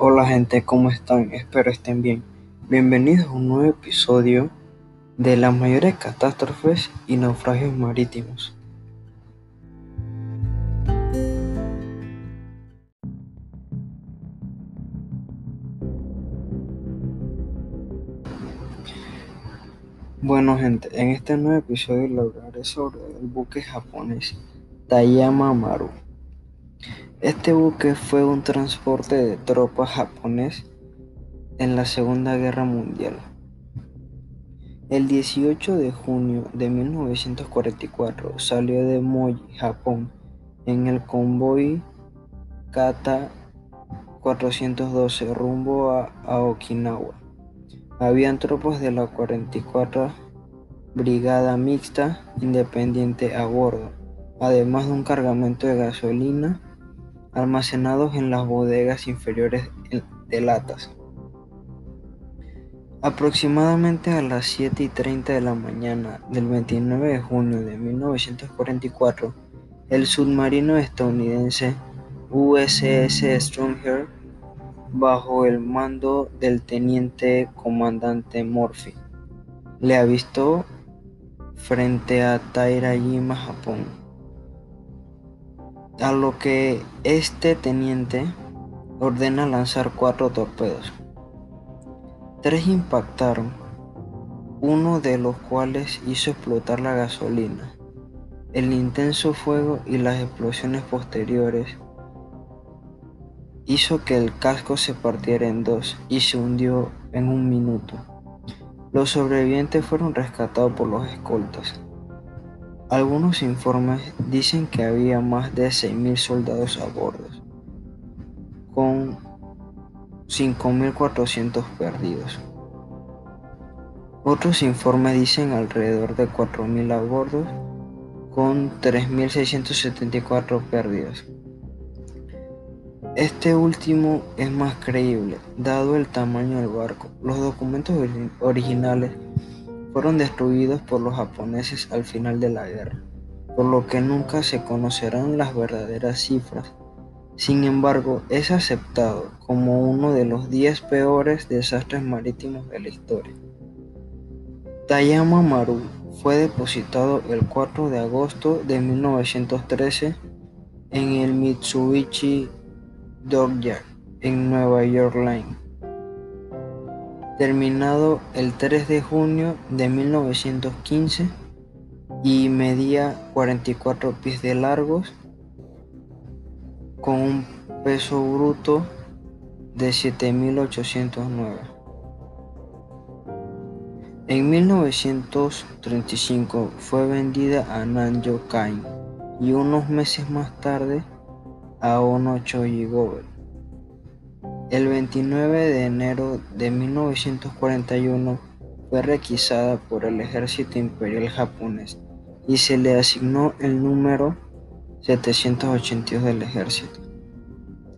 Hola gente, ¿cómo están? Espero estén bien. Bienvenidos a un nuevo episodio de las mayores catástrofes y naufragios marítimos. Bueno gente, en este nuevo episodio hablaré sobre el buque japonés Tayama Maru. Este buque fue un transporte de tropas japonés en la Segunda Guerra Mundial. El 18 de junio de 1944 salió de Moji, Japón, en el convoy Kata 412 rumbo a, Okinawa. Habían tropas de la 44 Brigada Mixta Independiente a bordo, además de un cargamento de gasolina almacenados en las bodegas inferiores de latas. Aproximadamente a las 7 y 30 de la mañana del 29 de junio de 1944, el submarino estadounidense USS Stronger, bajo el mando del teniente comandante Murphy, le avistó frente a Tairajima, Japón a lo que este teniente ordena lanzar cuatro torpedos. Tres impactaron, uno de los cuales hizo explotar la gasolina. El intenso fuego y las explosiones posteriores hizo que el casco se partiera en dos y se hundió en un minuto. Los sobrevivientes fueron rescatados por los escoltas. Algunos informes dicen que había más de 6.000 soldados a bordo, con 5.400 perdidos. Otros informes dicen alrededor de 4.000 a bordo, con 3.674 perdidos. Este último es más creíble, dado el tamaño del barco. Los documentos originales fueron destruidos por los japoneses al final de la guerra, por lo que nunca se conocerán las verdaderas cifras. Sin embargo, es aceptado como uno de los 10 peores desastres marítimos de la historia. Tayama Maru fue depositado el 4 de agosto de 1913 en el Mitsubishi Dockyard en Nueva York Line terminado el 3 de junio de 1915 y medía 44 pies de largos con un peso bruto de 7.809. En 1935 fue vendida a Nanjo Kain y unos meses más tarde a Ono Chojigobe. El 29 de enero de 1941 fue requisada por el ejército imperial japonés y se le asignó el número 782 del ejército.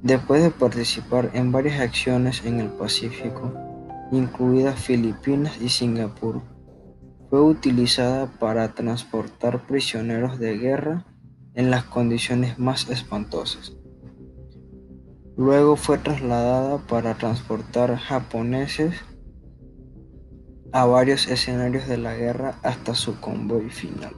Después de participar en varias acciones en el Pacífico, incluidas Filipinas y Singapur, fue utilizada para transportar prisioneros de guerra en las condiciones más espantosas. Luego fue trasladada para transportar japoneses a varios escenarios de la guerra hasta su convoy final.